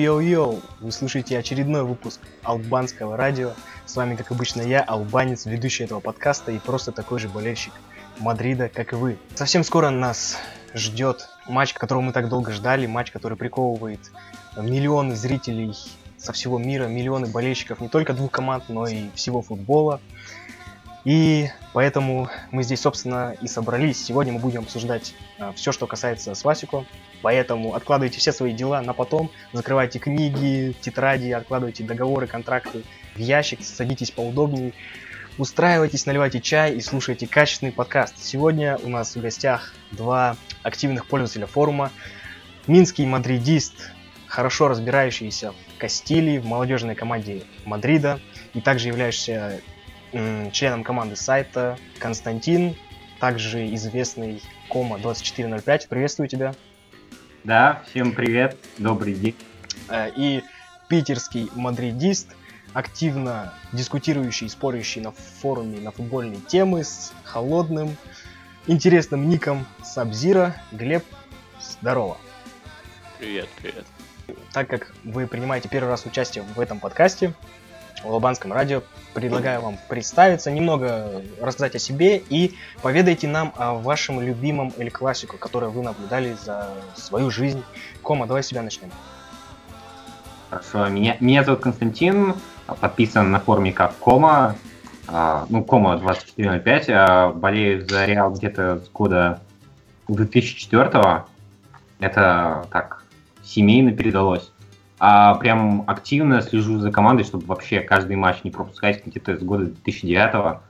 Йоу-йоу-йоу! Вы слушаете очередной выпуск албанского радио. С вами, как обычно, я, албанец, ведущий этого подкаста и просто такой же болельщик Мадрида, как и вы. Совсем скоро нас ждет матч, которого мы так долго ждали, матч, который приковывает миллионы зрителей со всего мира, миллионы болельщиков не только двух команд, но и всего футбола. И поэтому мы здесь, собственно, и собрались. Сегодня мы будем обсуждать а, все, что касается Класико. Поэтому откладывайте все свои дела на потом, закрывайте книги, тетради, откладывайте договоры, контракты в ящик, садитесь поудобнее, устраивайтесь, наливайте чай и слушайте качественный подкаст. Сегодня у нас в гостях два активных пользователя форума. Минский мадридист, хорошо разбирающийся в Кастилии, в молодежной команде Мадрида, и также являющийся членом команды сайта Константин, также известный Кома 2405. Приветствую тебя. Да, всем привет, добрый день. Э, и питерский мадридист, активно дискутирующий и спорящий на форуме на футбольные темы с холодным, интересным ником Сабзира. Глеб, здорово. Привет, привет. Так как вы принимаете первый раз участие в этом подкасте, в Албанском радио, предлагаю вам представиться, немного рассказать о себе и поведайте нам о вашем любимом Эль Классику, которое вы наблюдали за свою жизнь. Кома, давай себя начнем. Хорошо, меня, меня зовут Константин, подписан на форуме как Кома, а, ну, Кома 2405, а болею за Реал где-то с года 2004 -го. Это так, семейно передалось а прям активно слежу за командой, чтобы вообще каждый матч не пропускать где-то с года 2009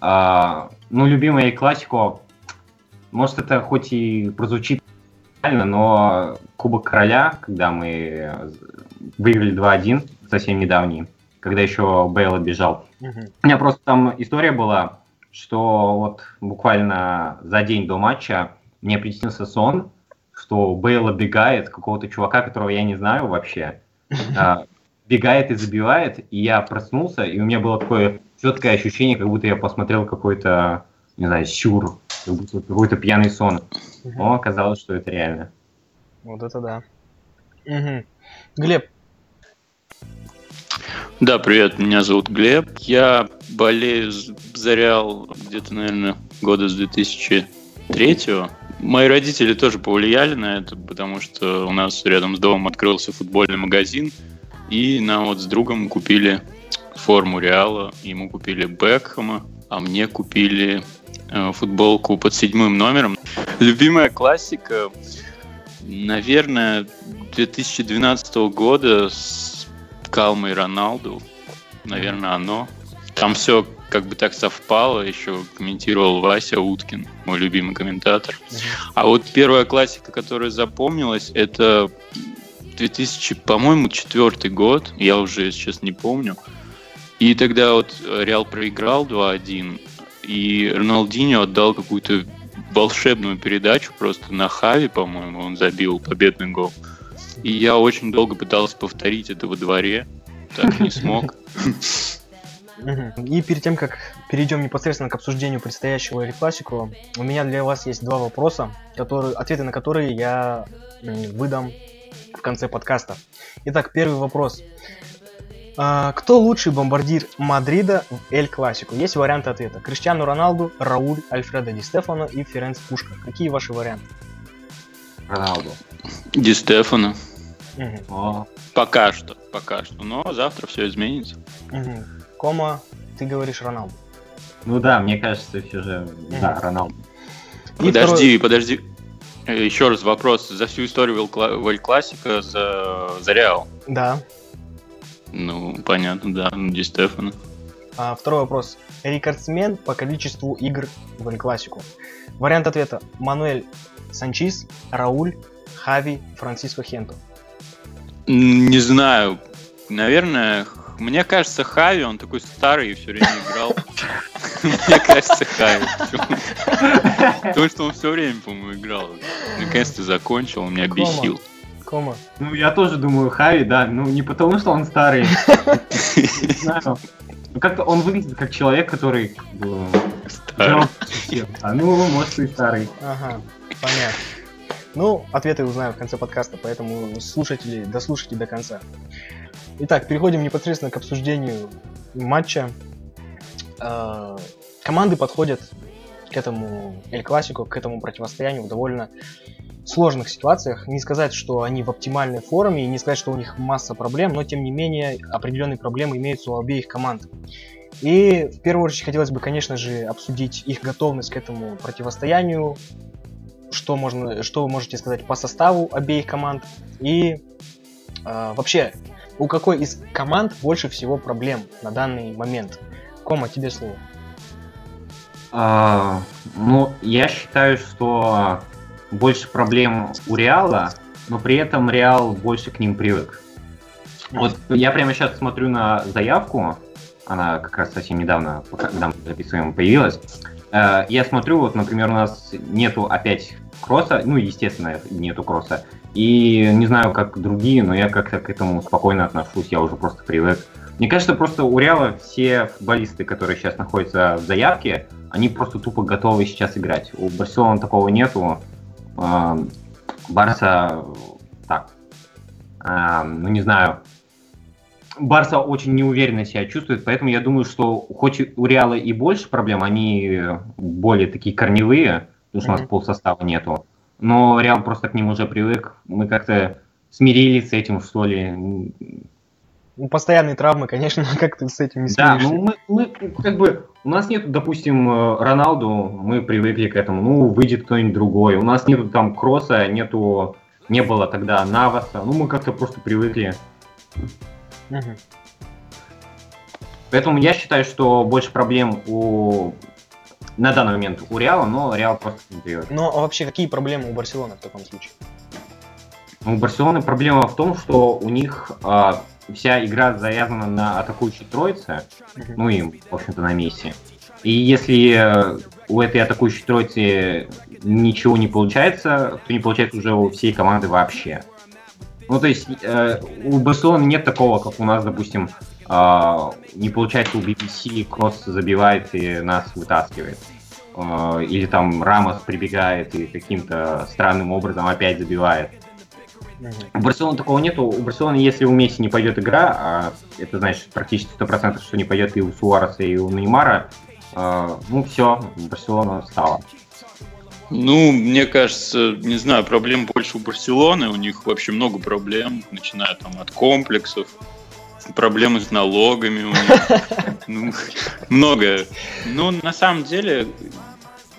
а, ну, любимая классику, может, это хоть и прозвучит правильно, но Кубок Короля, когда мы выиграли 2-1, совсем недавний, когда еще Бейл бежал. Угу. У меня просто там история была, что вот буквально за день до матча мне приснился сон, что Бейл оббегает какого-то чувака, которого я не знаю вообще, а, бегает и забивает, и я проснулся, и у меня было такое четкое ощущение, как будто я посмотрел какой-то, не знаю, сюр, как будто какой-то пьяный сон. Но оказалось, что это реально. Вот это да. Угу. Глеб. Да, привет, меня зовут Глеб. Я болею за Реал где-то, наверное, года с 2003 Мои родители тоже повлияли на это, потому что у нас рядом с домом открылся футбольный магазин, и нам вот с другом купили форму Реала, ему купили Бекхэма, а мне купили э, футболку под седьмым номером. Любимая классика, наверное, 2012 года с Калмой Роналду. Наверное, оно. Там все как бы так совпало, еще комментировал Вася Уткин, мой любимый комментатор. А вот первая классика, которая запомнилась, это 2000, по-моему, четвертый год, я уже сейчас не помню. И тогда вот Реал проиграл 2-1, и Роналдинho отдал какую-то волшебную передачу просто на Хави, по-моему, он забил победный гол. И я очень долго пытался повторить это во дворе, так не смог. И перед тем, как перейдем непосредственно к обсуждению предстоящего Эль Классику, у меня для вас есть два вопроса, которые, ответы на которые я выдам в конце подкаста. Итак, первый вопрос. А, кто лучший бомбардир Мадрида в Эль Классику? Есть варианты ответа. Криштиану Роналду, Рауль, Альфредо Ди Стефано и Ференц Пушка. Какие ваши варианты? Роналду. Ди Стефано. Угу. Пока что, пока что. Но завтра все изменится. Угу. Кома, ты говоришь Роналду. Ну да, мне кажется, все же, да, Роналду. Подожди, второй... подожди. Э, Еще раз вопрос. За всю историю Вэль Классика за, за Реал? Да. Ну, понятно, да. Ди Стефано. А, второй вопрос. Рекордсмен по количеству игр в Эль Классику. Вариант ответа. Мануэль Санчис, Рауль, Хави, Франциско Хенто. Не знаю. Наверное, мне кажется, Хави, он такой старый и все время играл. Мне кажется, Хави. Потому что он все время, по-моему, играл. Наконец-то закончил, он меня бесил. Кома. Ну, я тоже думаю, Хави, да. Ну, не потому, что он старый. Не знаю. Ну, как-то он выглядит как человек, который... Старый. А, ну, может, и старый. Ага, понятно. Ну, ответы узнаю в конце подкаста, поэтому слушатели, дослушайте до конца. Итак, переходим непосредственно к обсуждению матча. Э, команды подходят к этому Эль Классику, к этому противостоянию в довольно сложных ситуациях. Не сказать, что они в оптимальной форме, и не сказать, что у них масса проблем, но тем не менее определенные проблемы имеются у обеих команд. И в первую очередь хотелось бы, конечно же, обсудить их готовность к этому противостоянию, что, можно, что вы можете сказать по составу обеих команд и э, вообще, у какой из команд больше всего проблем на данный момент. Кома, тебе слово. А, ну, я считаю, что больше проблем у Реала, но при этом Реал больше к ним привык. Вот я прямо сейчас смотрю на заявку, она как раз совсем недавно, когда мы записываем, появилась. Э, я смотрю, вот, например, у нас нету опять кросса, ну, естественно, нету кросса. И не знаю, как другие, но я как-то к этому спокойно отношусь, я уже просто привык. Мне кажется, просто у Реала все футболисты, которые сейчас находятся в заявке, они просто тупо готовы сейчас играть. У Барселоны такого нету. Барса так, ну не знаю, Барса очень неуверенно себя чувствует, поэтому я думаю, что хоть у Реала и больше проблем, они более такие корневые, потому что mm-hmm. у нас полсостава нету, но Реал просто к ним уже привык, мы как-то смирились с этим, что ли. Ну, постоянные травмы, конечно, как ты с этим не? Да, ну мы, мы как бы у нас нет, допустим, э, Роналду, мы привыкли к этому, ну, выйдет кто-нибудь другой. У нас нету там Кросса, нету, не было тогда Наваса, ну, мы как-то просто привыкли. Угу. Поэтому я считаю, что больше проблем у на данный момент у Реала, но Реал просто не привык. Ну, а вообще какие проблемы у Барселоны в таком случае? У Барселоны проблема в том, что у них а, вся игра завязана на атакующей троице, ну и, в общем-то, на Месси. И если э, у этой атакующей троицы ничего не получается, то не получается уже у всей команды вообще. Ну, то есть э, у Барселоны нет такого, как у нас, допустим, не получается у BBC, Кросс забивает и нас вытаскивает. Э, или там Рамос прибегает и каким-то странным образом опять забивает. У Барселоны такого нету. У Барселоны, если у Месси не пойдет игра, а это значит практически 100%, что не пойдет и у Суареса, и у Неймара, э, ну все, Барселона стала. Ну, мне кажется, не знаю, проблем больше у Барселоны. У них вообще много проблем, начиная там от комплексов, проблемы с налогами у них. Ну, много. Ну, на самом деле,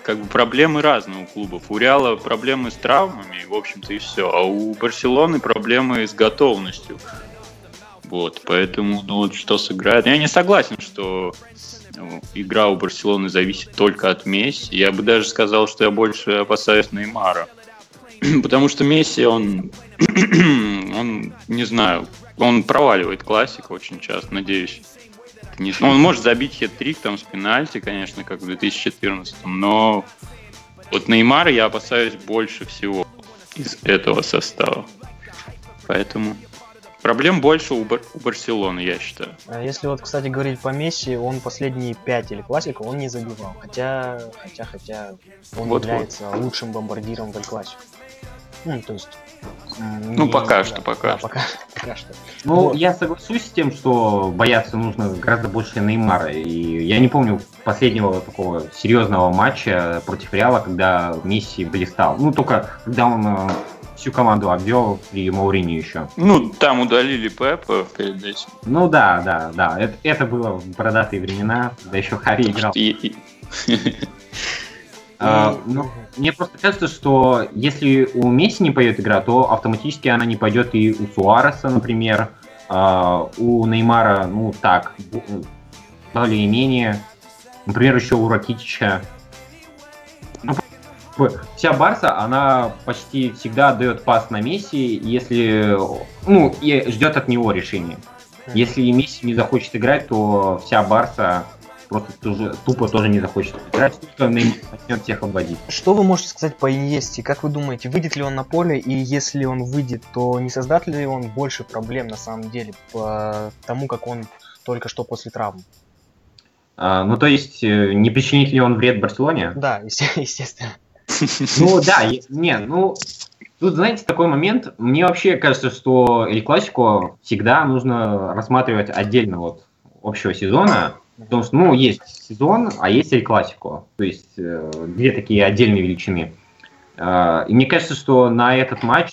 как бы проблемы разные у клубов. У Реала проблемы с травмами, в общем-то, и все. А у Барселоны проблемы с готовностью. Вот, поэтому, ну вот что сыграет. Я не согласен, что ну, игра у Барселоны зависит только от Месси. Я бы даже сказал, что я больше опасаюсь Неймара. Потому что Месси, он, он, не знаю, он проваливает классику очень часто, надеюсь. Не, ну, он может забить хет-трик там с пенальти, конечно, как в 2014, но вот Неймара я опасаюсь больше всего из этого состава. Поэтому проблем больше у, Бар- у Барселоны, я считаю. А если вот, кстати, говорить по Месси, он последние пять или классику он не забивал. Хотя, хотя, хотя он вот, является вот. лучшим бомбардиром в Классику. Ну, то есть ну, пока да, что, пока да, что. Пока, пока что. Ну, вот. я соглашусь с тем, что бояться нужно гораздо больше Неймара. И я не помню последнего такого серьезного матча против Реала, когда Месси блистал. Ну, только когда он э, всю команду обвел и Маурини еще. Ну, там удалили Пепа перед этим. Ну да, да, да. Это, это было в бородатые времена, да еще Хари играл. И... А, ну, мне просто кажется, что если у Месси не пойдет игра, то автоматически она не пойдет и у Суареса, например, а, у Неймара, ну так, более-менее, например, еще у Ракитича. Ну, вся Барса, она почти всегда отдает пас на Месси, если, ну, и ждет от него решения. Если Месси не захочет играть, то вся Барса просто тоже, тупо тоже не захочет играть, только начнет всех обводить. Что вы можете сказать по Иньесте? Как вы думаете, выйдет ли он на поле, и если он выйдет, то не создаст ли он больше проблем на самом деле по тому, как он только что после травм? А, ну, то есть, э, не причинит ли он вред Барселоне? Да, естественно. Ну, да, не, ну, Тут, знаете, такой момент. Мне вообще кажется, что Эль Классико всегда нужно рассматривать отдельно от общего сезона. Потому что, ну, есть сезон, а есть Эль Классико. То есть э, две такие отдельные величины. Э, и мне кажется, что на этот матч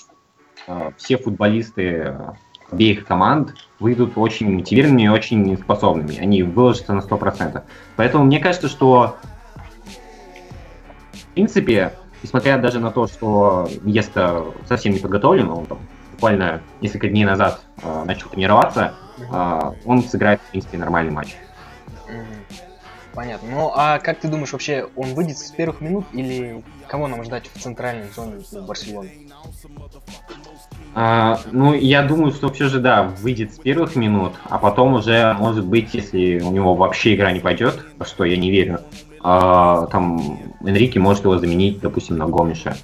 э, все футболисты обеих команд выйдут очень мотивированными и очень способными. Они выложатся на 100%. Поэтому мне кажется, что в принципе, несмотря даже на то, что Место совсем не подготовлен, он там буквально несколько дней назад э, начал тренироваться, э, он сыграет, в принципе, нормальный матч. Понятно. Ну, а как ты думаешь, вообще он выйдет с первых минут или кого нам ждать в центральной зоне Барселоны? А, ну, я думаю, что все же, да, выйдет с первых минут, а потом уже, может быть, если у него вообще игра не пойдет, что я не верю, а, там Энрике может его заменить, допустим, на Гомиша.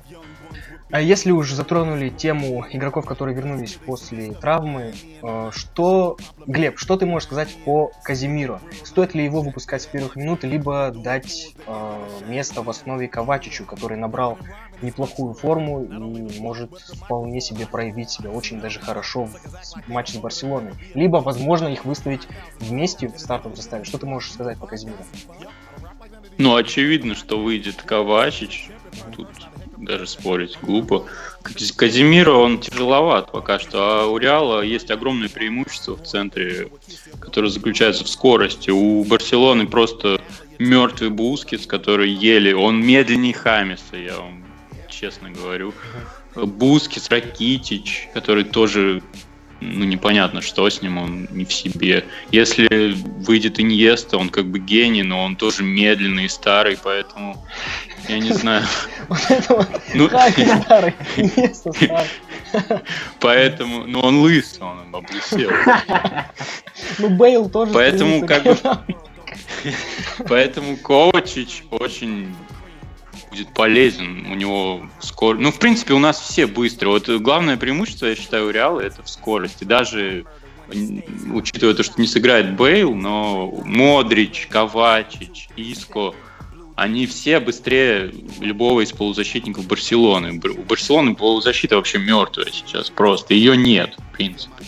А если уж затронули тему игроков, которые вернулись после травмы, э, что, Глеб, что ты можешь сказать по Казимиру? Стоит ли его выпускать с первых минут, либо дать э, место в основе Ковачичу, который набрал неплохую форму и может вполне себе проявить себя очень даже хорошо в матче с Барселоной. Либо, возможно, их выставить вместе в стартовом составе. Что ты можешь сказать по Казимиру? Ну, очевидно, что выйдет Ковачич. Тут даже спорить глупо. Казимира, он тяжеловат пока что, а у Реала есть огромное преимущество в центре, которое заключается в скорости. У Барселоны просто мертвый Бускетс, который еле, он медленнее Хамиса, я вам честно говорю. Бускетс, Ракитич, который тоже ну, непонятно, что с ним, он не в себе. Если выйдет Иньеста, он как бы гений, но он тоже медленный и старый, поэтому я не знаю. Ну, старый, Иньеста старый. Поэтому, ну он лысый, он облысел. Ну Бейл тоже. Поэтому как бы... Поэтому Ковачич очень будет полезен. У него скорость. Ну, в принципе, у нас все быстрые. Вот главное преимущество, я считаю, у Реала это в скорости. Даже учитывая то, что не сыграет Бейл, но Модрич, Ковачич, Иско, они все быстрее любого из полузащитников Барселоны. У Барселоны полузащита вообще мертвая сейчас просто. Ее нет, в принципе.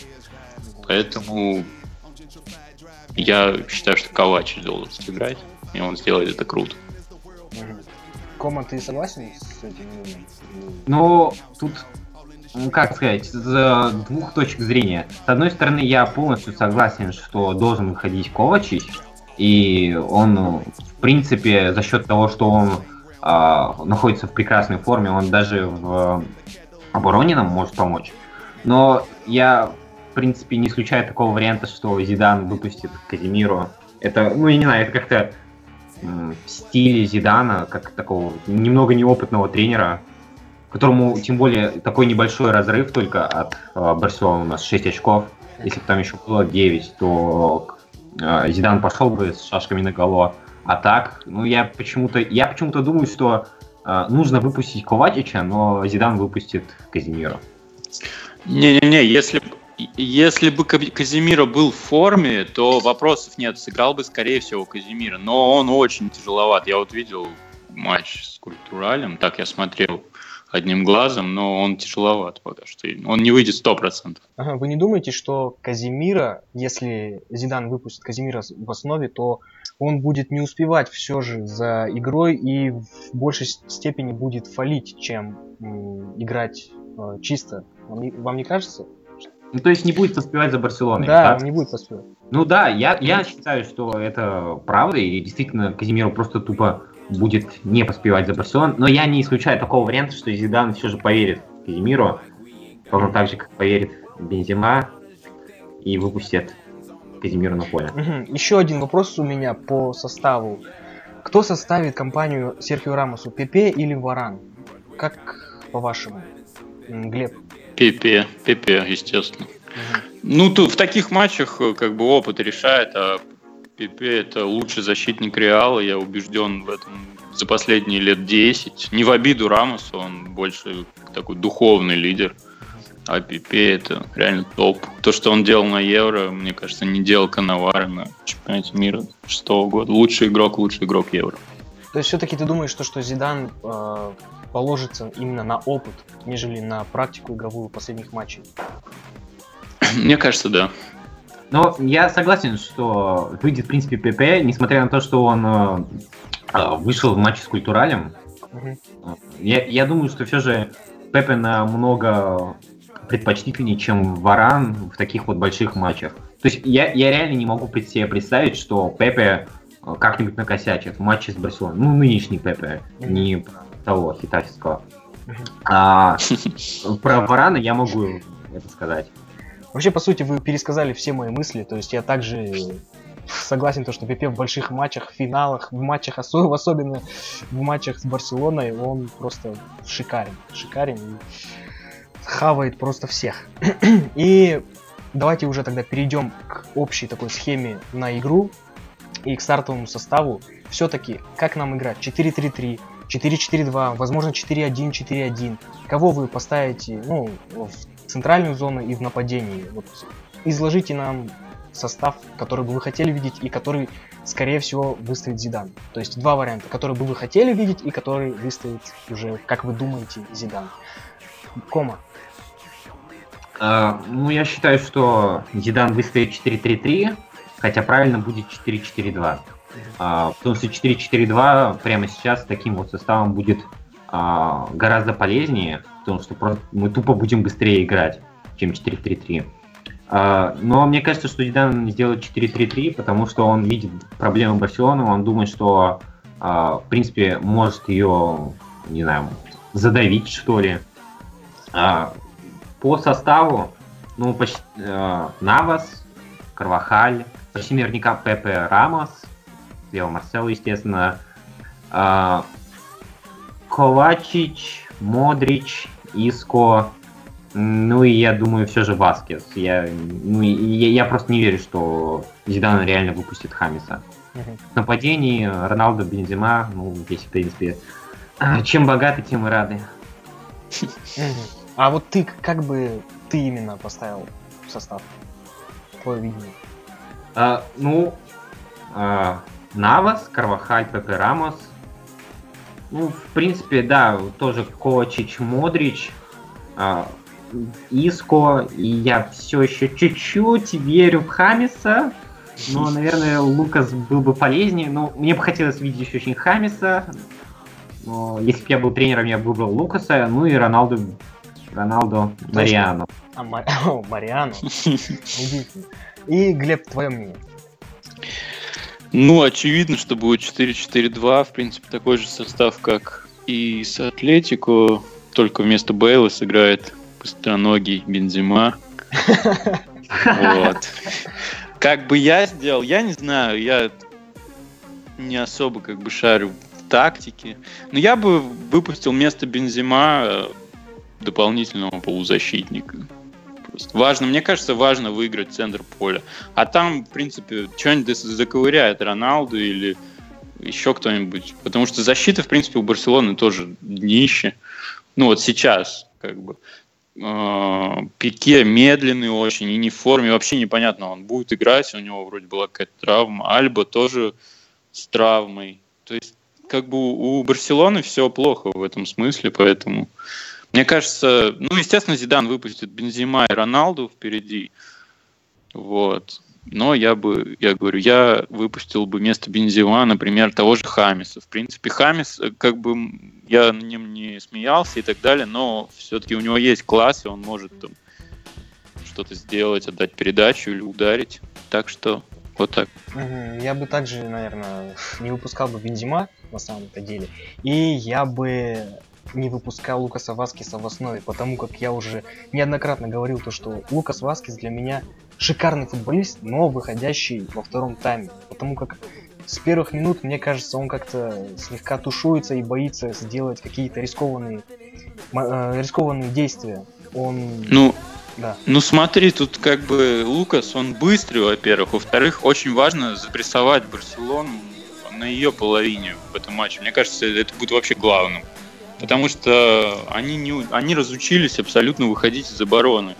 Поэтому я считаю, что Ковачич должен сыграть, и он сделает это круто. Кома, ты согласен с этим? Ну, тут ну, как сказать, с двух точек зрения. С одной стороны, я полностью согласен, что должен выходить Ковачич, и он, в принципе, за счет того, что он а, находится в прекрасной форме, он даже в обороне нам может помочь. Но я, в принципе, не исключаю такого варианта, что Зидан выпустит Казимиру. Это, ну, я не знаю, это как-то в стиле Зидана, как такого немного неопытного тренера, которому тем более такой небольшой разрыв только от э, Барселоны у нас 6 очков. Если бы там еще было 9, то э, Зидан пошел бы с шашками на голову. А так, ну я почему-то я почему-то думаю, что э, нужно выпустить Ковачича, но Зидан выпустит Казимира. Не-не-не, если если бы Казимира был в форме, то вопросов нет. Сыграл бы, скорее всего, Казимира. Но он очень тяжеловат. Я вот видел матч с Культуралем, так я смотрел одним глазом, но он тяжеловат пока что. Он не выйдет 100%. Ага, вы не думаете, что Казимира, если Зидан выпустит Казимира в основе, то он будет не успевать все же за игрой и в большей степени будет фалить, чем играть э, чисто. Вам не, вам не кажется? Ну, то есть не будет поспевать за Барселоной. Да, так? не будет поспевать. Ну да, я, я считаю, что это правда, и действительно Казимиру просто тупо будет не поспевать за Барселоной. Но я не исключаю такого варианта, что Зидан все же поверит Казимиру, ровно так же, как поверит Бензима, и выпустит Казимиру на поле. Угу. Еще один вопрос у меня по составу. Кто составит компанию Серхио Рамосу, Пепе или Варан? Как по-вашему, Глеб? Пепе, Пепе, естественно. Ну, тут в таких матчах э, как бы опыт решает, а Пепе это лучший защитник Реала, я убежден в этом за последние лет 10. Не в обиду Рамосу, он больше такой духовный лидер. А Пипе это реально топ. То, что он делал на Евро, мне кажется, не делал Коновары на чемпионате мира шестого года. Лучший игрок, лучший игрок Евро. То есть все-таки ты думаешь, что, что Зидан э, положится именно на опыт, нежели на практику игровую последних матчей. Мне кажется, да. Но я согласен, что выйдет, в принципе, ПП, несмотря на то, что он э, э, вышел в матче с Культуралем. Мгм. Я, я думаю, что все же Пепе намного предпочтительнее, чем Варан в таких вот больших матчах. То есть я, я реально не могу пред- себе представить, что Пепе э, как-нибудь накосячит в матче с Барселоной. Ну, нынешний Пепе, не того хитафиского. Мгм. А, про Варана я могу это сказать. Вообще, по сути, вы пересказали все мои мысли, то есть я также согласен, то, что ПП в больших матчах, в финалах, в матчах, осо- особенно в матчах с Барселоной, он просто шикарен, шикарен и хавает просто всех. И давайте уже тогда перейдем к общей такой схеме на игру и к стартовому составу. Все-таки, как нам играть? 4-3-3, 4-4-2, возможно 4-1, 4-1. Кого вы поставите, ну, в центральную зону и в нападении? Вот изложите нам состав, который бы вы хотели видеть и который, скорее всего, выставит Зидан. То есть два варианта, который бы вы хотели видеть и который выставит уже, как вы думаете, Зидан. Кома. А, ну, я считаю, что Зидан выставит 4-3-3, хотя правильно будет 4-4-2. А, потому что 4-4-2 прямо сейчас таким вот составом будет а, гораздо полезнее, потому что мы тупо будем быстрее играть, чем 4-3-3. А, но мне кажется, что Зидан сделает 4-3-3, потому что он видит проблемы Барселоны, он думает, что а, в принципе может ее, не знаю, задавить, что ли. А, по составу, ну, почти э, Навас, Карвахаль, почти наверняка Пепе Рамос, Лео Марсел, естественно, а, Ковачич, Модрич, Иско, ну и я думаю, все же Васкес. Я, ну, я, я просто не верю, что Зидан реально выпустит Хамиса. Мгм. В нападении Роналдо, Бензима, ну, здесь, в принципе, чем богаты, тем и рады. Мгм. А вот ты, как бы, ты именно поставил состав? Твое видение. А, ну, а, Навас, Карвахаль, Пепе Рамос. Ну, в принципе, да, тоже Ковачич, Модрич, а, Иско, и я все еще чуть-чуть верю в Хамиса. Но, наверное, Лукас был бы полезнее. Но мне бы хотелось видеть еще очень Хамиса. Но если бы я был тренером, я бы выбрал Лукаса. Ну и Роналду, Роналдо Мариано. А, Мариану. И, Глеб, твое мнение. Ну, очевидно, что будет 4-4-2. В принципе, такой же состав, как и с Атлетико. Только вместо Бейла сыграет быстроногий Бензима. Вот. Как бы я сделал, я не знаю, я не особо как бы шарю в тактике. Но я бы выпустил вместо Бензима э, дополнительного полузащитника. Просто важно, мне кажется, важно выиграть центр поля. А там, в принципе, что-нибудь заковыряет Роналду или еще кто-нибудь. Потому что защита, в принципе, у Барселоны тоже днище. Ну вот сейчас, как бы. Э, Пике медленный очень и не в форме. Вообще непонятно, он будет играть, у него вроде была какая-то травма. Альба тоже с травмой. То есть, как бы у Барселоны все плохо в этом смысле, поэтому... Мне кажется, ну, естественно, Зидан выпустит Бензима и Роналду впереди. Вот. Но я бы, я говорю, я выпустил бы вместо Бензима, например, того же Хамиса. В принципе, Хамис, э, как бы я на нем не смеялся и так далее, но все-таки у него есть класс, и он может там что-то сделать, отдать передачу или ударить. Так что вот так. Я бы также, наверное, не выпускал бы Бензима на самом-то деле. И я бы не выпускал Лукаса Васкиса в основе, потому как я уже неоднократно говорил то, что Лукас Васкис для меня шикарный футболист, но выходящий во втором тайме. Потому как с первых минут, мне кажется, он как-то слегка тушуется и боится сделать какие-то рискованные, э, рискованные действия. Он... Ну, Да. Ну смотри, тут как бы Лукас, он быстрый, во-первых. Во-вторых, очень важно запрессовать Барселону на ее половине в этом матче. Мне кажется, это будет вообще главным. Потому что они, не, они разучились абсолютно выходить из обороны.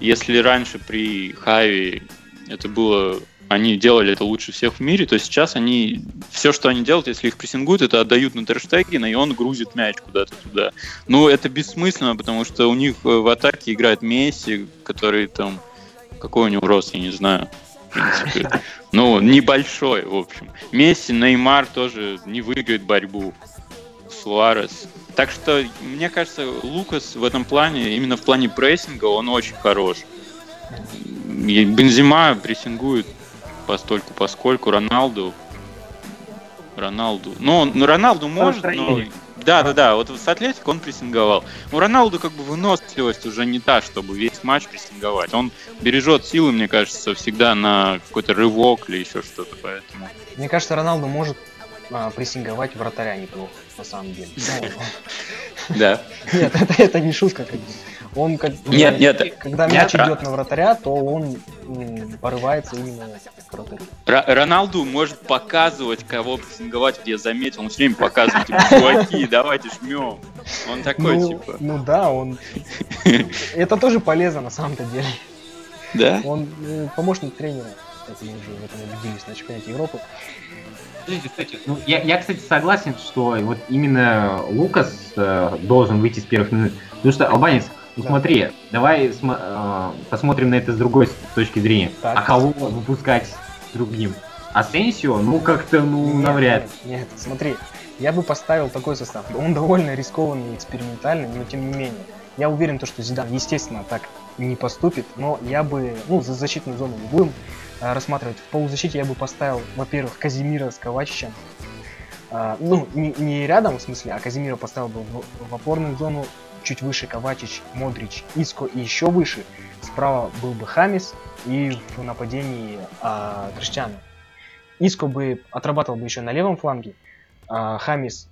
Если раньше при Хави это было они делали это лучше всех в мире, то сейчас они, все, что они делают, если их прессингуют, это отдают на Терштегена, и он грузит мяч куда-то туда. Ну, это бессмысленно, потому что у них в атаке играет Месси, который там, какой у него рост, я не знаю. Ну, небольшой, в общем. Месси, Неймар тоже не выиграет борьбу. Суарес. Так что, мне кажется, Лукас в этом плане, именно в плане прессинга, он очень хорош. И Бензима прессингует постольку поскольку, Роналду... Роналду... Ну, ну, Роналду может, но... Да, да, да, вот с Атлетико он прессинговал. У Роналду как бы выносливость уже не та, чтобы весь матч прессинговать. Он бережет силы, мне кажется, всегда на какой-то рывок или еще что-то, поэтому... Мне кажется, Роналду может а, прессинговать вратаря неплохо, на самом деле. Ну, Да. Нет, это, это не шутка. Он как Нет, нет, когда я мяч идет на вратаря, то он порывается именно к вратарю. Ро- Роналду может показывать, кого прессинговать, где я заметил. Он все время показывает, типа, чуваки, давайте жмем. Он такой, ну, типа. ну да, он. Это тоже полезно на самом-то деле. Да? Он э, помощник тренера. Это мы уже в этом убедились на чемпионате Европы. Подождите, кстати, ну, я, я, кстати, согласен, что вот именно Лукас э, должен выйти с первых минут. Потому что, Албанец, ну Да. смотри, давай смо- э, посмотрим на это с другой точки зрения. Так. А кого выпускать другим? Асенсио? Ну, как-то, ну, Нет, навряд. Нет, нет, смотри, я бы поставил такой состав. Он довольно рискованный и экспериментальный, но тем не менее. Я уверен, то, что Зидан, естественно, так не поступит, но я бы, ну, за защитную зону не будем а, рассматривать. В полузащите я бы поставил, во-первых, Казимира с Ковачичем. А, ну, не, не рядом, в смысле, а Казимира поставил бы в, опорную зону, чуть выше Ковачич, Модрич, Иско и еще выше. Справа был бы Хамис и в нападении а. Иско бы отрабатывал бы еще на левом фланге, а Хамис э,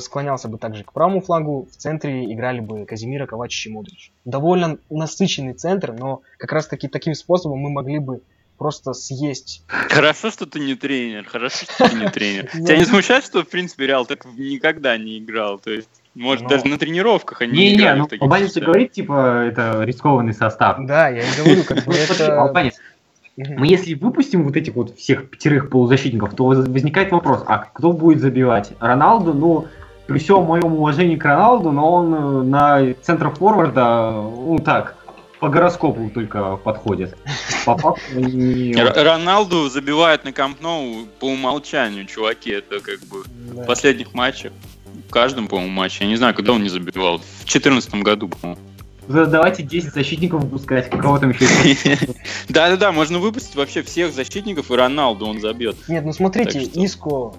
склонялся бы также к правому флангу, в центре играли бы Казимира, Ковачич и Модрич. Довольно насыщенный центр, но как раз таки таким способом мы могли бы просто съесть. Хорошо, что ты не тренер, хорошо, что ты не тренер. Тебя не смущает, что, в принципе, Реал так никогда не играл? То есть, может, Ну. даже на тренировках они не Не-не, играли ну, в таких Албанец говорит, типа, это рискованный состав. Да, я и говорю, как бы Ну, это... Мы если выпустим вот этих вот всех пятерых полузащитников, то воз- возникает вопрос, а кто будет забивать? Роналду, ну, при всем моем уважении к Роналду, но он э, на центр форварда, ну так, по гороскопу только подходит. По факту не... Роналду забивает на Камп Ноу по умолчанию, чуваки. Это как бы Да. в последних матчах. В каждом, по-моему, матче. Я не знаю, когда он не забивал. В 2014 году, по-моему. Да, Давайте 10 защитников выпускать, кого там еще? Да-да-да, можно выпустить вообще всех защитников, и Роналду он забьет. Нет, ну смотрите, Иско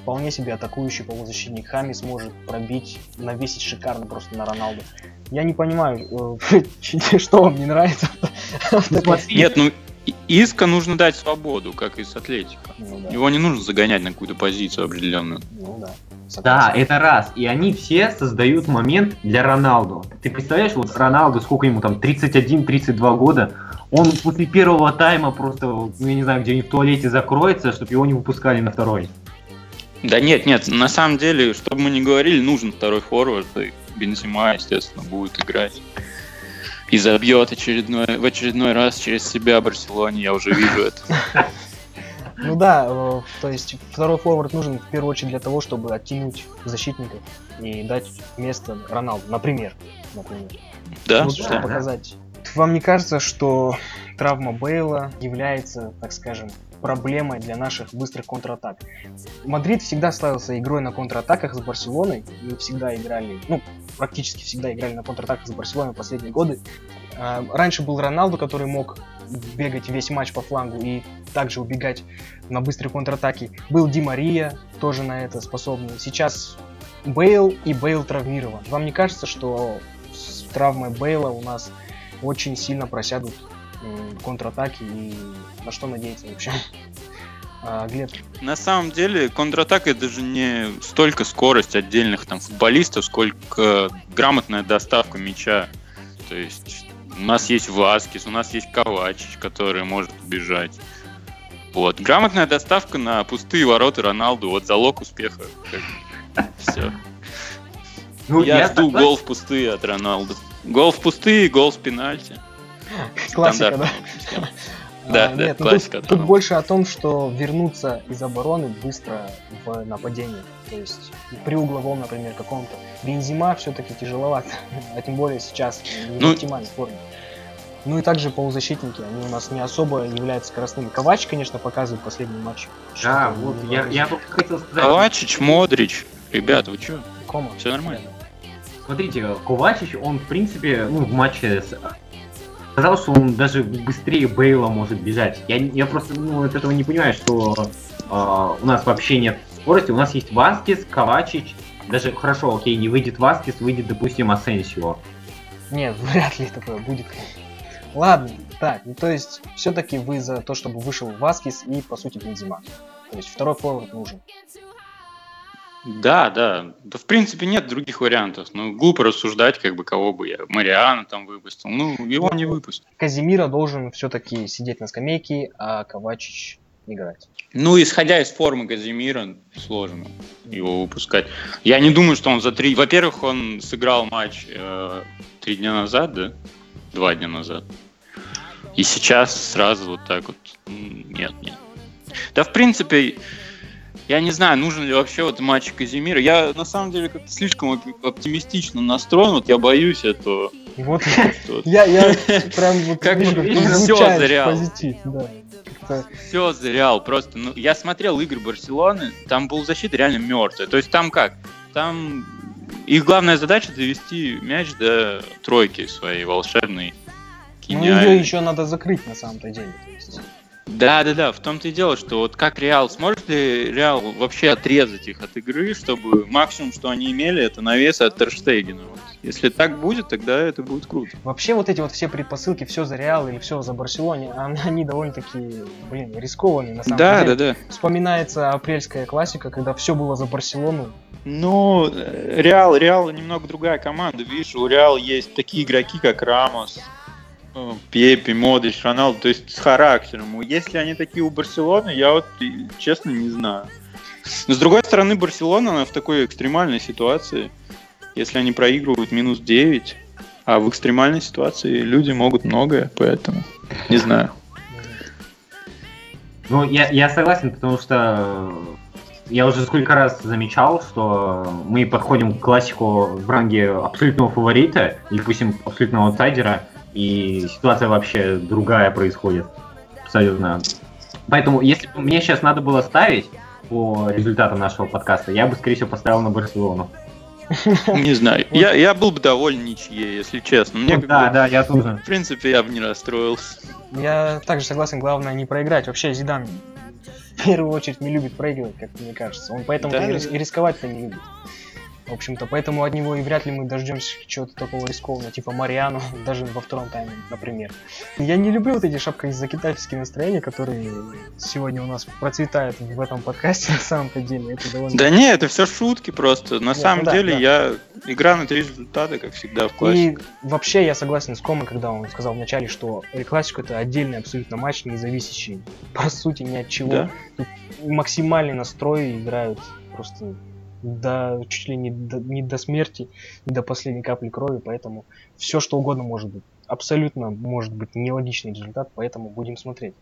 вполне себе атакующий полузащитник Хамис может пробить, навесить шикарно просто на Роналду. Я не понимаю, э, что вам не нравится. Ну, Нет, ну Иска нужно дать свободу, как и с Атлетико. Ну да, Его не нужно загонять на какую-то позицию определенную. ну да. Да, это раз. И они все создают момент для Роналду. Ты представляешь, вот Роналду, сколько ему там, 31-32 года, он после первого тайма просто, ну, я не знаю, где-нибудь в туалете закроется, чтобы его не выпускали на второй. Да нет, нет, на самом деле, чтобы мы не говорили, нужен второй форвард, и Бензима, естественно, будет играть. И забьет очередной, в очередной раз через себя Барселоне, я уже вижу это. Ну да, э, то есть второй форвард нужен в первую очередь для того, чтобы оттянуть защитников и дать место Роналду, например. например. Да? Что? чтобы показать. Вам не кажется, что травма Бейла является, так скажем, проблемой для наших быстрых контратак? Мадрид всегда славился игрой на контратаках с Барселоной. Мы всегда играли, ну, практически всегда играли на контратаках с Барселоной последние годы. А, Раньше был Роналду, который мог бегать весь матч по флангу и также убегать на быстрые контратаки. Был Ди Мария, тоже на это способный. Сейчас Бейл и Бейл травмирован. Вам не кажется, что с травмой Бейла у нас очень сильно просядут контратаки и на что надеяться вообще? А, Глеб, На самом деле, контратака это же не столько скорость отдельных там футболистов, сколько грамотная доставка мяча. То есть у нас есть Васкис, у нас есть Ковачич, который может бежать. Вот. Грамотная доставка на пустые ворота Роналду. Вот залог успеха. Все. Ну, я жду согласен. гол в пустые от Роналду. Гол в пустые, гол с пенальти. Классика, да? в. Да, А, да, нет, ну классика тут, больше о том, что вернуться из обороны быстро в нападение. То есть при угловом, например, каком-то. Бензима все-таки тяжеловато, а тем более сейчас не в Ну- оптимальной форме. Ну и также полузащитники, они у нас не особо являются скоростными. Ковач, конечно, показывает последний матч. Да, что вот, я, я только хотел сказать. Ковачич, Модрич. Ребята, вы чё? Кома. Всё нормально. Смотрите, Ковачич, он, в принципе, ну, в матче с... сказал, что он даже быстрее Бейла может бежать. Я, я просто, ну, от этого не понимаю, что а, у нас вообще нет скорости. У нас есть Васкис, Ковачич. Даже хорошо, окей, не выйдет Васкис, выйдет, допустим, Асенсио. Нет, вряд ли такое будет. Ладно, так, ну то есть все-таки вы за то, чтобы вышел Васкис и, по сути, Бензима. То есть второй форвард нужен. Да, да. Да, в принципе, нет других вариантов. Ну, глупо рассуждать, как бы, кого бы я. Мариана там выпустил. Ну, его не выпустил. Казимира должен все-таки сидеть на скамейке, а Ковачич играть. Ну, исходя из формы Казимира, сложно его выпускать. Я не думаю, что он за три... Во-первых, он сыграл матч э, три дня назад, да? Два дня назад. И сейчас сразу вот так вот. Нет, нет. Да, в принципе, я не знаю, нужен ли вообще вот матч Казимира. Я, на самом деле, как-то слишком оп- оптимистично настроен. Вот я боюсь этого. Вот я, я прям вот Как да. Как-то Все за Реал. Просто, ну, я смотрел игры Барселоны, там полузащита реально мертвая. То есть там как? Там их главная задача довести мяч до тройки своей волшебной. Ну, ее еще надо закрыть на самом-то деле. то есть. Да, да, да. В том-то и дело, что вот как Реал, сможет ли Реал вообще отрезать их от игры, чтобы максимум, что они имели, это навес от Терштегена. Вот. Если так будет, тогда это будет круто. Вообще вот эти вот все предпосылки, все за Реал или все за Барселоне, они, довольно-таки, блин, рискованные на самом Да, деле. да, да. Вспоминается апрельская классика, когда все было за Барселону. Ну, э, Реал, Реал немного другая команда. Видишь, у Реал есть такие игроки, как Рамос, Пепи, Модрич, Роналду, то есть с характером. Если они такие у Барселоны, я вот честно не знаю. Но с другой стороны, Барселона, она в такой экстремальной ситуации. Если они проигрывают минус 9, а в экстремальной ситуации люди могут многое, поэтому не знаю. Ну, я, я согласен, потому что я уже сколько раз замечал, что мы подходим к классику в ранге абсолютного фаворита, или, допустим, абсолютного аутсайдера, и ситуация вообще другая происходит. Абсолютно. Поэтому, если бы мне сейчас надо было ставить по результатам нашего подкаста, я бы, скорее всего, поставил на Барселону. Не знаю. Я, я был бы доволен ничьей, если честно. Мне Ну да, бы, да, я тоже. В принципе, я бы не расстроился. Я также согласен, главное не проиграть. Вообще Зидан в первую очередь не любит проигрывать, как мне кажется. Он поэтому да. и рисковать-то не любит. В общем-то, поэтому от него и вряд ли мы дождемся чего-то такого рискованного, типа Мариану, даже во втором тайме, например. Я не люблю вот эти шапкозакидательские настроения, которые сегодня у нас процветают в этом подкасте, на самом-то деле. Это довольно... Да не, это все шутки просто. На Нет, самом да, деле да. я игра на три результата, как всегда в классе. И вообще я согласен с Комой, когда он сказал вначале, что Эль Классико это отдельный абсолютно матч, не зависящий по сути ни от чего. Да. Тут максимальный настрой играют просто до чуть ли не до, не до смерти, не до последней капли крови, поэтому все что угодно может быть. Абсолютно может быть нелогичный результат, поэтому будем смотреть.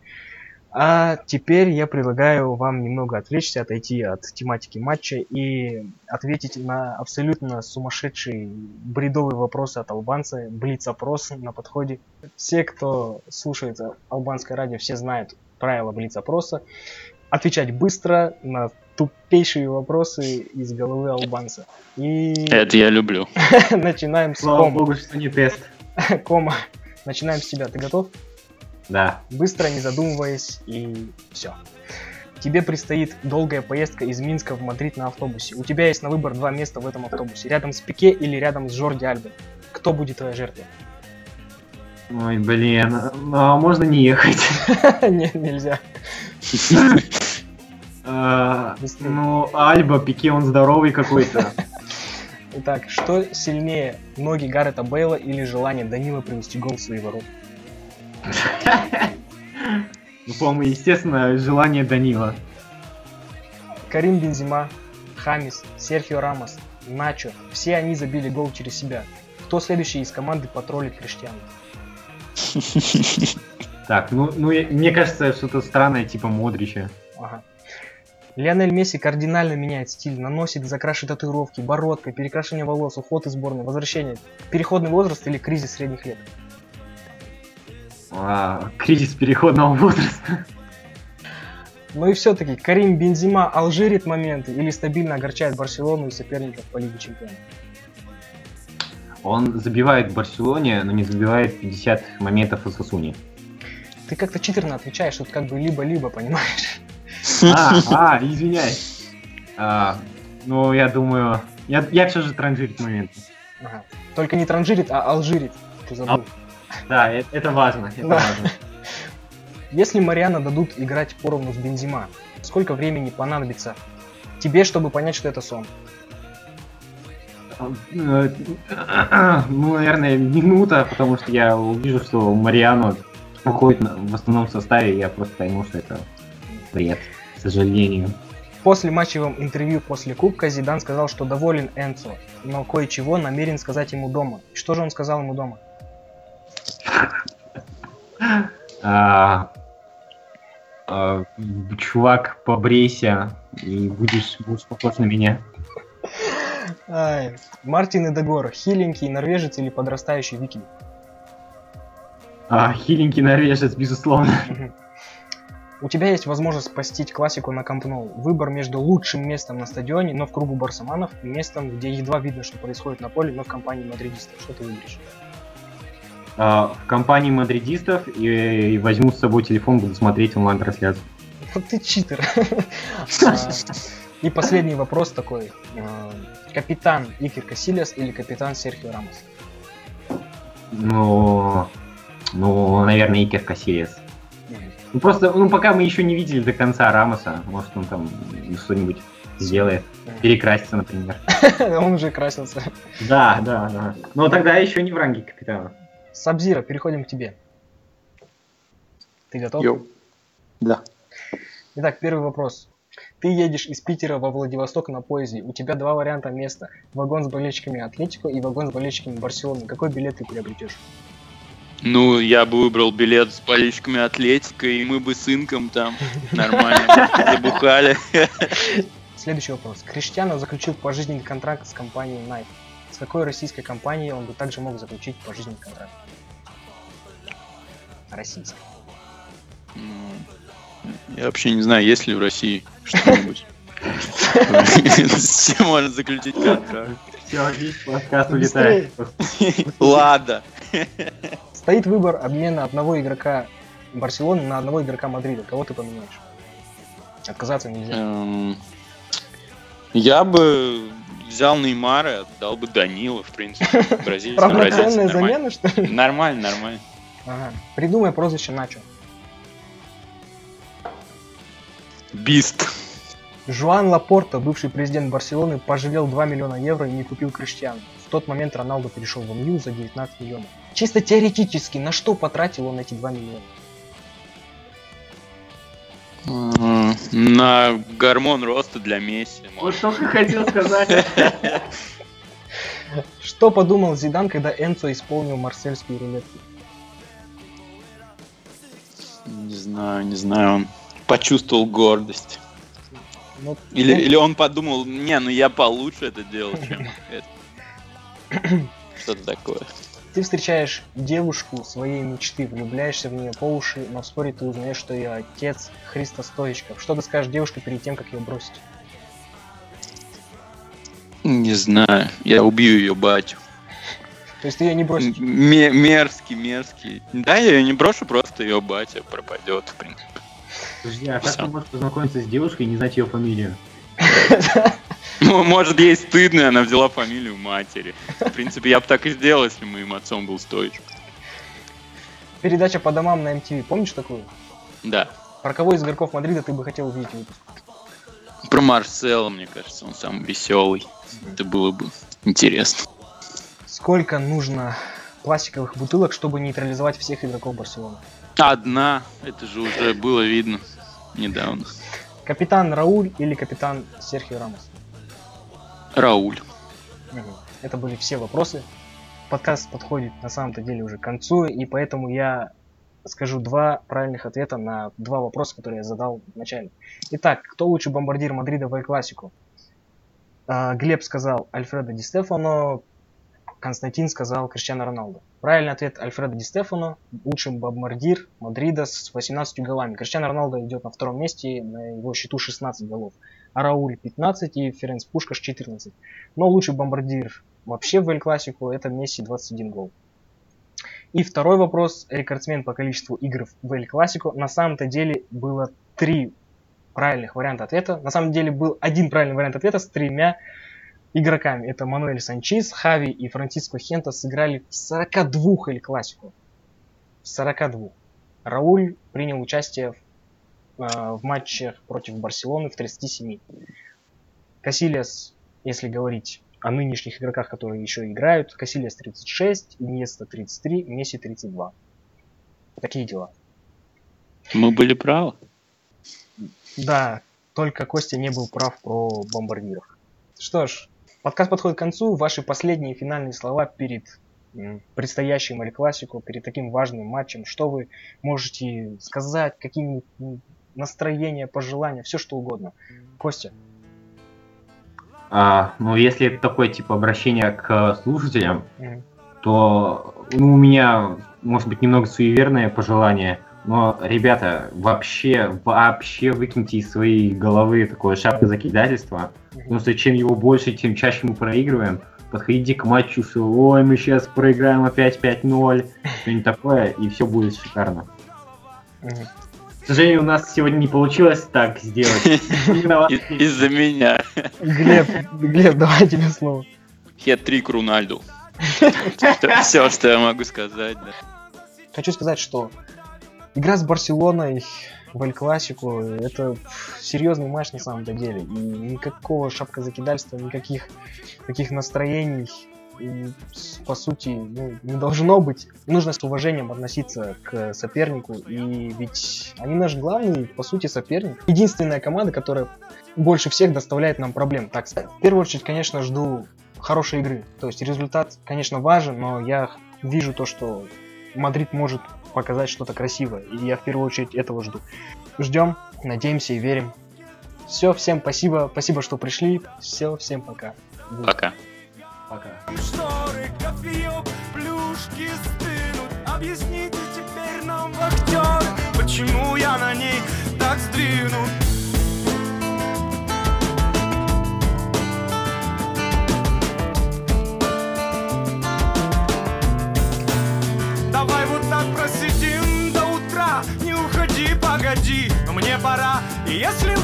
А теперь я предлагаю вам немного отвлечься, отойти от тематики матча и ответить на абсолютно сумасшедший бредовый вопрос от албанца, блиц-опрос на подходе. Все, кто слушает албанское радио, все знают правила блиц-опроса. Отвечать быстро на тупейшие вопросы из головы албанца. И Это я люблю. начинаем с Слава Кома. богу, что не тест. Кома. Начинаем с тебя. Ты готов? Да. Быстро, не задумываясь, и все. Тебе предстоит долгая поездка из Минска в Мадрид на автобусе. У тебя есть на выбор два места в этом автобусе. Рядом с Пике или рядом с Жорди Альбой. Кто будет твоя жертва? Ой, блин, ну, а можно не ехать? Нет, нельзя. Быстрее. Ну, Альба, Пике, он здоровый какой-то. Итак, что сильнее, ноги Гаррета Бейла или желание Данила привести гол в свои ворота? Ну, по-моему, естественно, желание Данила. Карим Бензима, Хамис, Серхио Рамос, Начо. Все они забили гол через себя. Кто следующий из команды потроллит Криштиану? Так, ну, ну мне кажется, что-то странное, типа Модрича. Ага. Лионель Месси кардинально меняет стиль, наносит, закрашивает татуировки, бородка, перекрашивание волос, уход из сборной, возвращение. Переходный возраст или кризис средних лет? А, кризис переходного возраста. Ну и все-таки Карим Бензима алжирит моменты или стабильно огорчает Барселону и соперников по Лиге Чемпионов? Он забивает в Барселоне, но не забивает 50 моментов в Сосуне. Ты как-то читерно отвечаешь, тут как бы либо-либо, понимаешь? А, а, извиняюсь. А, ну, я думаю... Я, я все же транжирить моменты. Ага. Только не транжирит, а алжирит. Ты забыл. Да, это, это важно, это Да. важно. Если Мариана дадут играть поровну с Бензима, сколько времени понадобится тебе, чтобы понять, что это сон? Э, Ну, наверное, минута, потому что я увижу, что Мариано уходит в основном составе, и я просто пойму, что это бред, сожалению. В послематчевом интервью после Кубка Зидан сказал, что доволен Энцо, но кое-чего намерен сказать ему дома. Что же он сказал ему дома? А, а, чувак, побрейся, и будешь, будешь похож на меня. Ай, Мартин Эдегор, хиленький норвежец или подрастающий викинг? А, хиленький норвежец, безусловно. У тебя есть возможность спастить классику на Камп Ноу. Выбор между лучшим местом на стадионе, но в кругу барсаманов, и местом, где едва видно, что происходит на поле, но в компании мадридистов. Что ты выберешь? А, в компании мадридистов и, и возьму с собой телефон, буду смотреть онлайн-трансляцию. Вот ты читер. А, И последний вопрос такой. А, Капитан Икер Касильяс или капитан Серхио Рамос? Ну, ну, наверное, Икер Касильяс. Ну просто, ну пока мы еще не видели до конца Рамоса, может он там что-нибудь сделает, перекрасится, например. Он уже красился. Да, да, да. Но тогда еще не в ранге капитана. Сабзира, переходим к тебе. Ты готов? Йоу. Да. Итак, первый вопрос. Ты едешь из Питера во Владивосток на поезде. У тебя два варианта места. Вагон с болельщиками Атлетико и вагон с болельщиками Барселоны. Какой билет ты приобретешь? Ну, я бы выбрал билет с болельщиками Атлетика, и мы бы с Инком там нормально забухали. Следующий вопрос. Криштиано заключил пожизненный контракт с компанией Nike. С какой российской компанией он бы также мог заключить пожизненный контракт? Российской. Ну, Я вообще не знаю, есть ли в России что-нибудь. С чем можно заключить контракт? Все, подкаст улетает. Ладно. Стоит выбор обмена одного игрока Барселоны на одного игрока Мадрида. Кого ты поменяешь? Отказаться нельзя. Эм, Я бы взял Неймара отдал бы Данила, в принципе. Бразильца, Равноценная замена, что ли? Нормально, нормально. Ага. Придумай прозвище Начо. Бист. Жуан Лапорта, бывший президент Барселоны, пожалел 2 миллиона евро и не купил Криштиану. В тот момент Роналду перешел в МЮ за 19 миллионов. Чисто теоретически, на что потратил он эти 2 миллиона? На гормон роста для Месси. Вот только хотел сказать. Что подумал Зидан, когда Энцо исполнил марсельскую рулетку? Не знаю, не знаю, он почувствовал гордость. Ну, Или, ну, или он подумал, не, ну я получше это делал, чем это. Что-то такое. Ты встречаешь девушку своей мечты, влюбляешься в нее по уши, но вскоре ты узнаешь, что ее отец Христо Стоичков. Что ты скажешь девушке перед тем, как ее бросить? Не знаю, я убью ее батю. То есть ты ее не бросишь? Ме- мерзкий, мерзкий. Да, я ее не брошу, просто ее батя пропадет, в принципе. Подожди, а как Всё. ты можешь познакомиться с девушкой и не знать ее фамилию? Ну, Может, ей стыдно, она взяла фамилию матери. В принципе, я бы так и сделал, если моим отцом был стоечка. Передача по домам на MTV, помнишь такую? Да. Про кого из игроков Мадрида ты бы хотел увидеть выпуск? Про Марсела, мне кажется, он самый веселый. Это было бы интересно. Сколько нужно пластиковых бутылок, чтобы нейтрализовать всех игроков Барселоны? Одна, это же уже было видно недавно. Капитан Рауль или капитан Серхио Рамос? Рауль. Это были все вопросы. Подкаст подходит на самом-то деле уже к концу, и поэтому я скажу два правильных ответа на два вопроса, которые я задал вначале. Итак, кто лучший бомбардир Мадрида в Эль-Классику? А, Глеб сказал Альфредо Ди Стефано, Константин сказал Криштиано Роналдо. Правильный ответ Альфредо Ди Стефано, лучший бомбардир Мадрида с 18 голами. Криштиано Роналдо идет на втором месте, на его счету 16 голов. А Рауль 15 и Ференц Пушкаш 14. Но лучший бомбардир вообще в Эль-Классику это Месси 21 гол. И второй вопрос, рекордсмен по количеству игр в Эль-Классику. На самом-то деле было три правильных варианта ответа. На самом деле был один правильный вариант ответа с тремя игроками. Это Мануэль Санчес, Хави и Франциско Хента сыграли в 42 Эль Классику. В 42. Рауль принял участие в, в матчах против Барселоны в 37. Касилиас, если говорить о нынешних игроках, которые еще играют, Касилиас 36, Иньеста 33, Месси 32. Такие дела. Мы были правы. Да, только Костя не был прав про бомбардиров. Что ж, подкаст подходит к концу. Ваши последние финальные слова перед предстоящим или классику, перед таким важным матчем. Что вы можете сказать, какие настроения, пожелания, все что угодно. Костя. А, ну, если это такое типа обращение к слушателям, mm. то ну, у меня, может быть, немного суеверное пожелание – но, ребята, вообще, вообще выкиньте из своей головы такое шапка закидательства. Потому что чем его больше, тем чаще мы проигрываем. Подходите к матчу, что ой, мы сейчас проиграем опять 5-0, что-нибудь такое, и все будет шикарно. К сожалению, у нас сегодня не получилось так сделать. Из-за меня. Глеб, Глеб, давай тебе слово. Хет-трик Рунальду. Все, что я могу сказать. Хочу сказать, что Игра с Барселоной в Эль Классику это серьезный матч на самом-то деле. И никакого шапкозакидальства, никаких таких настроений и, по сути ну, не должно быть. Нужно с уважением относиться к сопернику. И ведь они наш главный, по сути, соперник. Единственная команда, которая больше всех доставляет нам проблем, так сказать. В первую очередь, конечно, жду хорошей игры. То есть результат, конечно, важен, но я вижу то, что Мадрид может показать что-то красивое. И я в первую очередь этого жду. Ждем, надеемся и верим. Все, всем спасибо, спасибо, что пришли. Все, всем пока. Пока. Пока. Объясните теперь нам, актер, почему я на ней так сдвинут. погоди, мне пора если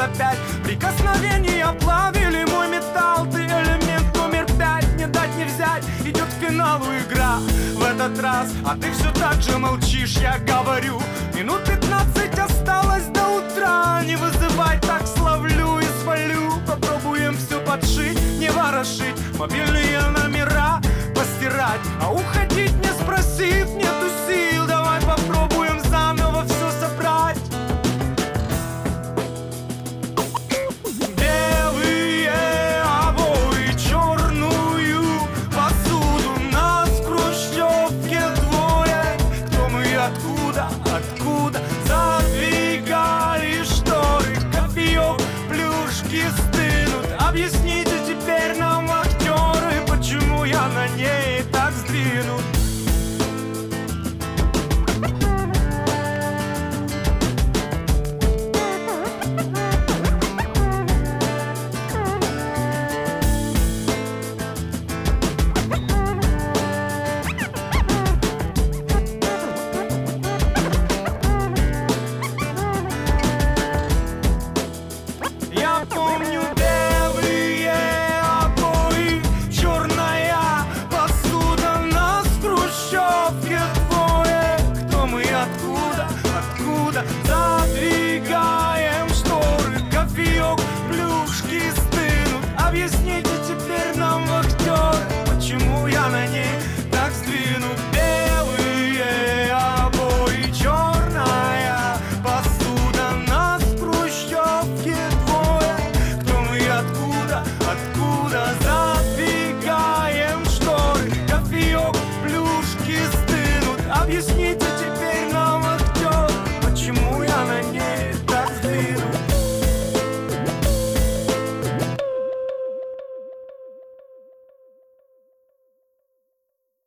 опять. Прикосновения плавили мой металл. Ты элемент номер пять, не дать не взять. Идет к финалу игра в этот раз. А ты все так же молчишь, я говорю. Минут пятнадцать осталось до утра. Не вызывай так славлю и свалю. Попробуем все подшить не ворошить. Мобильные номера постирать. А уходить не спросив, нету